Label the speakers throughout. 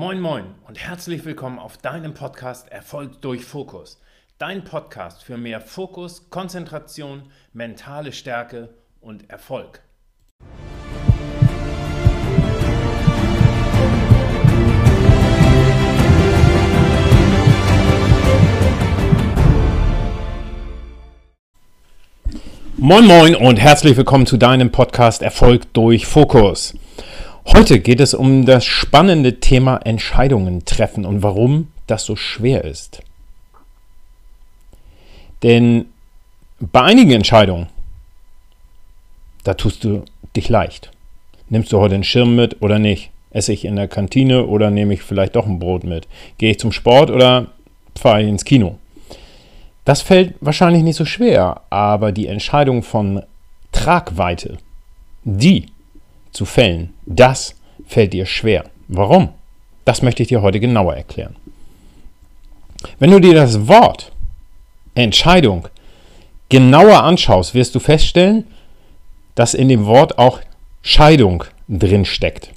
Speaker 1: Moin Moin und herzlich willkommen auf deinem Podcast Erfolg durch Fokus. Dein Podcast für mehr Fokus, Konzentration, mentale Stärke und Erfolg. Moin Moin und herzlich willkommen zu deinem Podcast Erfolg durch Fokus. Heute geht es um das spannende Thema Entscheidungen treffen und warum das so schwer ist. Denn bei einigen Entscheidungen, da tust du dich leicht. Nimmst du heute einen Schirm mit oder nicht? Esse ich in der Kantine oder nehme ich vielleicht doch ein Brot mit? Gehe ich zum Sport oder fahre ich ins Kino? Das fällt wahrscheinlich nicht so schwer, aber die Entscheidung von Tragweite, die zu fällen, das fällt dir schwer. Warum? Das möchte ich dir heute genauer erklären. Wenn du dir das Wort Entscheidung genauer anschaust, wirst du feststellen, dass in dem Wort auch Scheidung drin steckt.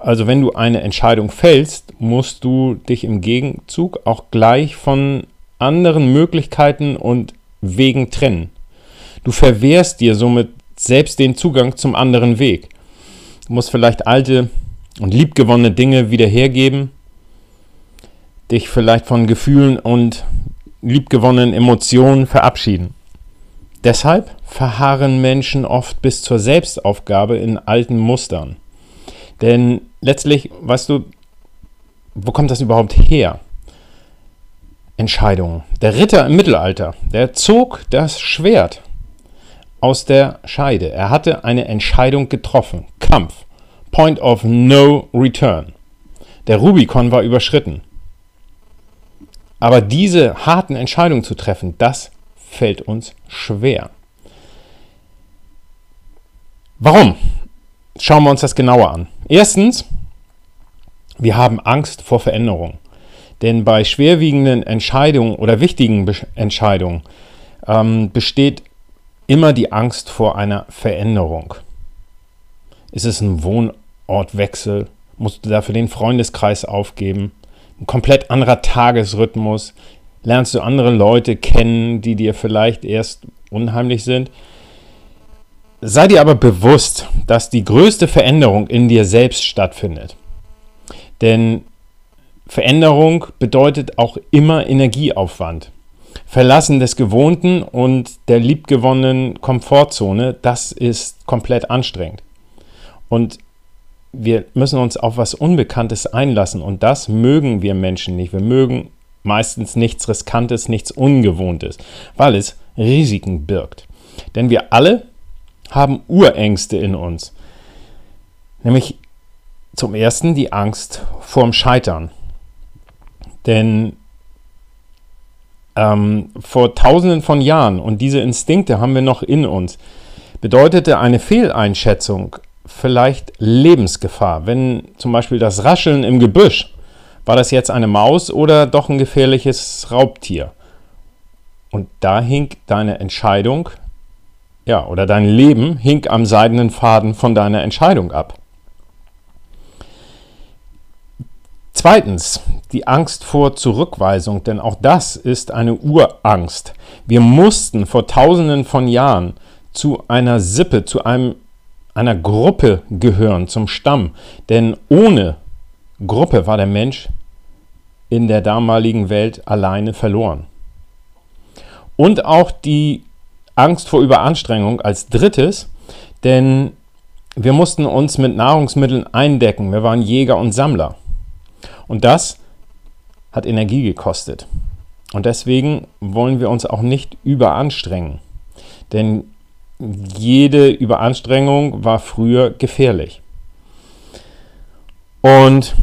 Speaker 1: Also wenn du eine Entscheidung fällst, musst du dich im Gegenzug auch gleich von anderen Möglichkeiten und Wegen trennen. Du verwehrst dir somit selbst den Zugang zum anderen Weg. Du musst vielleicht alte und liebgewonnene Dinge wieder hergeben, dich vielleicht von Gefühlen und liebgewonnenen Emotionen verabschieden. Deshalb verharren Menschen oft bis zur Selbstaufgabe in alten Mustern. Denn letztlich, weißt du, wo kommt das überhaupt her? Entscheidungen. Der Ritter im Mittelalter, der zog das Schwert aus der Scheide. Er hatte eine Entscheidung getroffen. Kampf. Point of no return. Der Rubikon war überschritten. Aber diese harten Entscheidungen zu treffen, das fällt uns schwer. Warum? Schauen wir uns das genauer an. Erstens, wir haben Angst vor Veränderung. Denn bei schwerwiegenden Entscheidungen oder wichtigen Entscheidungen ähm, besteht immer die Angst vor einer Veränderung. Ist es ein Wohnortwechsel? Musst du dafür den Freundeskreis aufgeben? Ein komplett anderer Tagesrhythmus? Lernst du andere Leute kennen, die dir vielleicht erst unheimlich sind? Sei dir aber bewusst, dass die größte Veränderung in dir selbst stattfindet. Denn Veränderung bedeutet auch immer Energieaufwand. Verlassen des Gewohnten und der liebgewonnenen Komfortzone, das ist komplett anstrengend. Und wir müssen uns auf was Unbekanntes einlassen und das mögen wir Menschen nicht. Wir mögen meistens nichts Riskantes, nichts Ungewohntes, weil es Risiken birgt. Denn wir alle haben Urängste in uns. Nämlich zum ersten die Angst vorm Scheitern. Denn ähm, vor tausenden von Jahren, und diese Instinkte haben wir noch in uns, bedeutete eine Fehleinschätzung vielleicht Lebensgefahr. Wenn zum Beispiel das Rascheln im Gebüsch, war das jetzt eine Maus oder doch ein gefährliches Raubtier? Und da hing deine Entscheidung, ja, oder dein Leben hing am seidenen Faden von deiner Entscheidung ab. Zweitens, die Angst vor Zurückweisung, denn auch das ist eine Urangst. Wir mussten vor tausenden von Jahren zu einer Sippe, zu einem, einer Gruppe gehören, zum Stamm, denn ohne Gruppe war der Mensch in der damaligen Welt alleine verloren. Und auch die Angst vor Überanstrengung als drittes, denn wir mussten uns mit Nahrungsmitteln eindecken. Wir waren Jäger und Sammler. Und das hat Energie gekostet. Und deswegen wollen wir uns auch nicht überanstrengen. Denn jede Überanstrengung war früher gefährlich. Und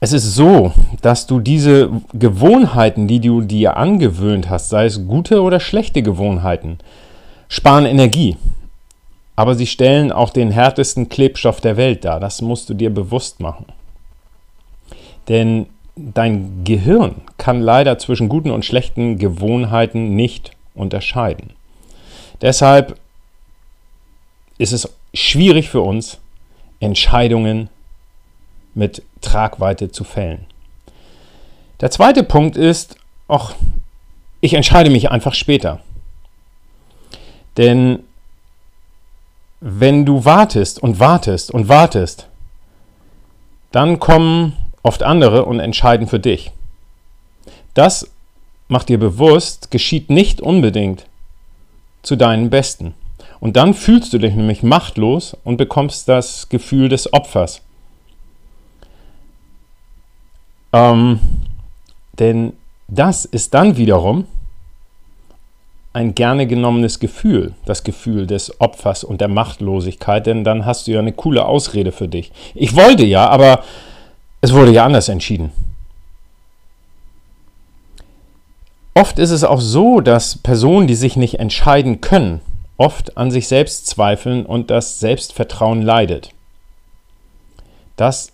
Speaker 1: es ist so, dass du diese Gewohnheiten, die du dir angewöhnt hast, sei es gute oder schlechte Gewohnheiten, sparen Energie. Aber sie stellen auch den härtesten Klebstoff der Welt dar. Das musst du dir bewusst machen. Denn dein Gehirn kann leider zwischen guten und schlechten Gewohnheiten nicht unterscheiden. Deshalb ist es schwierig für uns, Entscheidungen mit Tragweite zu fällen. Der zweite Punkt ist, ach, ich entscheide mich einfach später. Denn wenn du wartest und wartest und wartest, dann kommen oft andere und entscheiden für dich. Das macht dir bewusst, geschieht nicht unbedingt zu deinem Besten. Und dann fühlst du dich nämlich machtlos und bekommst das Gefühl des Opfers. Ähm, denn das ist dann wiederum ein gerne genommenes Gefühl, das Gefühl des Opfers und der Machtlosigkeit, denn dann hast du ja eine coole Ausrede für dich. Ich wollte ja, aber es wurde ja anders entschieden. Oft ist es auch so, dass Personen, die sich nicht entscheiden können, oft an sich selbst zweifeln und das Selbstvertrauen leidet. Das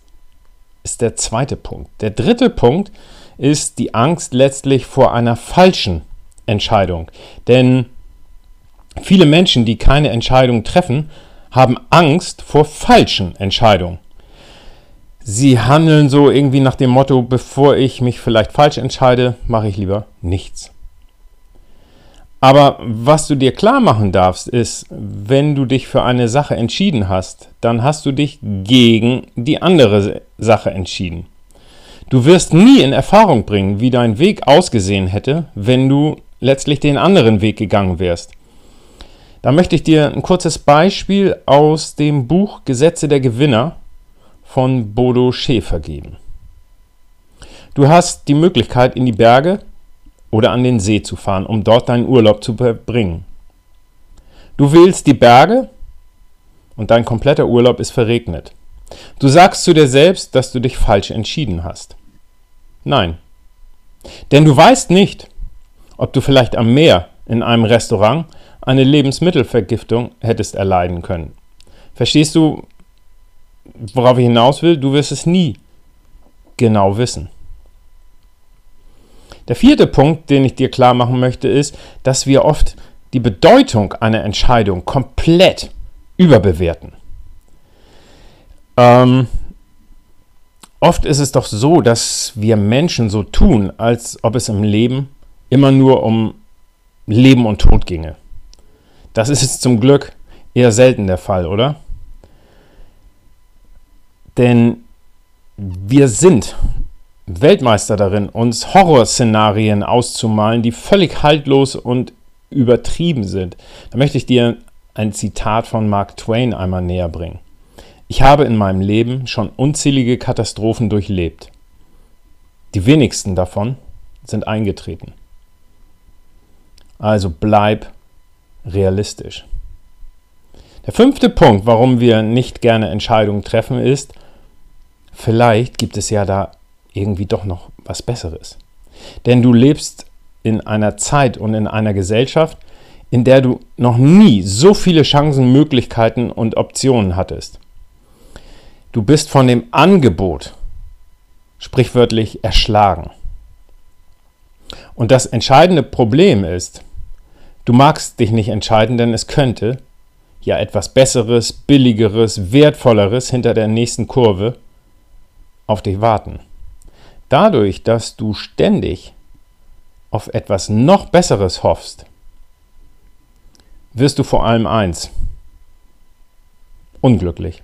Speaker 1: ist der zweite Punkt. Der dritte Punkt ist die Angst letztlich vor einer falschen Entscheidung. Denn viele Menschen, die keine Entscheidung treffen, haben Angst vor falschen Entscheidungen. Sie handeln so irgendwie nach dem Motto, bevor ich mich vielleicht falsch entscheide, mache ich lieber nichts. Aber was du dir klar machen darfst, ist, wenn du dich für eine Sache entschieden hast, dann hast du dich gegen die andere Sache entschieden. Du wirst nie in Erfahrung bringen, wie dein Weg ausgesehen hätte, wenn du letztlich den anderen Weg gegangen wärst. Da möchte ich dir ein kurzes Beispiel aus dem Buch Gesetze der Gewinner von Bodo Schäfer geben. Du hast die Möglichkeit, in die Berge oder an den See zu fahren, um dort deinen Urlaub zu verbringen. Du wählst die Berge und dein kompletter Urlaub ist verregnet. Du sagst zu dir selbst, dass du dich falsch entschieden hast. Nein. Denn du weißt nicht, ob du vielleicht am Meer in einem Restaurant eine Lebensmittelvergiftung hättest erleiden können. Verstehst du, worauf ich hinaus will? Du wirst es nie genau wissen. Der vierte Punkt, den ich dir klar machen möchte, ist, dass wir oft die Bedeutung einer Entscheidung komplett überbewerten. Ähm, oft ist es doch so, dass wir Menschen so tun, als ob es im Leben immer nur um Leben und Tod ginge. Das ist zum Glück eher selten der Fall, oder? Denn wir sind Weltmeister darin, uns Horrorszenarien auszumalen, die völlig haltlos und übertrieben sind. Da möchte ich dir ein Zitat von Mark Twain einmal näher bringen. Ich habe in meinem Leben schon unzählige Katastrophen durchlebt. Die wenigsten davon sind eingetreten. Also bleib realistisch. Der fünfte Punkt, warum wir nicht gerne Entscheidungen treffen, ist, vielleicht gibt es ja da irgendwie doch noch was Besseres. Denn du lebst in einer Zeit und in einer Gesellschaft, in der du noch nie so viele Chancen, Möglichkeiten und Optionen hattest. Du bist von dem Angebot sprichwörtlich erschlagen. Und das entscheidende Problem ist, Du magst dich nicht entscheiden, denn es könnte ja etwas Besseres, Billigeres, Wertvolleres hinter der nächsten Kurve auf dich warten. Dadurch, dass du ständig auf etwas noch Besseres hoffst, wirst du vor allem eins, unglücklich.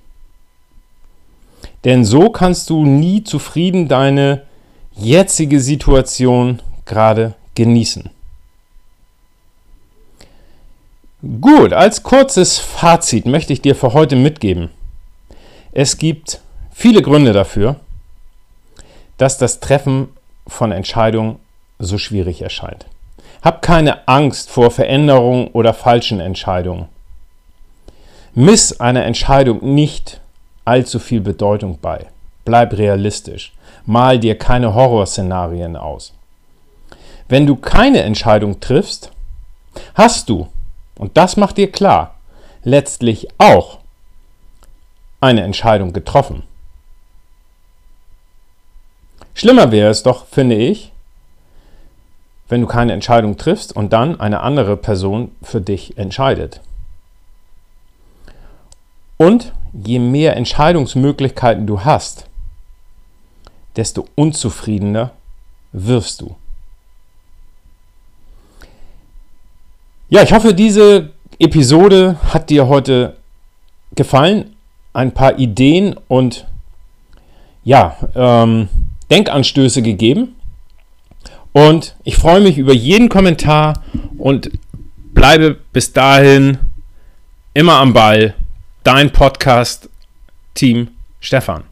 Speaker 1: Denn so kannst du nie zufrieden deine jetzige Situation gerade genießen. Gut, als kurzes Fazit möchte ich dir für heute mitgeben. Es gibt viele Gründe dafür, dass das Treffen von Entscheidungen so schwierig erscheint. Hab keine Angst vor Veränderungen oder falschen Entscheidungen. Miss einer Entscheidung nicht allzu viel Bedeutung bei. Bleib realistisch. Mal dir keine Horrorszenarien aus. Wenn du keine Entscheidung triffst, hast du und das macht dir klar, letztlich auch eine Entscheidung getroffen. Schlimmer wäre es doch, finde ich, wenn du keine Entscheidung triffst und dann eine andere Person für dich entscheidet. Und je mehr Entscheidungsmöglichkeiten du hast, desto unzufriedener wirst du. Ja, ich hoffe, diese Episode hat dir heute gefallen. Ein paar Ideen und ja, ähm, Denkanstöße gegeben. Und ich freue mich über jeden Kommentar und bleibe bis dahin immer am Ball. Dein Podcast-Team Stefan.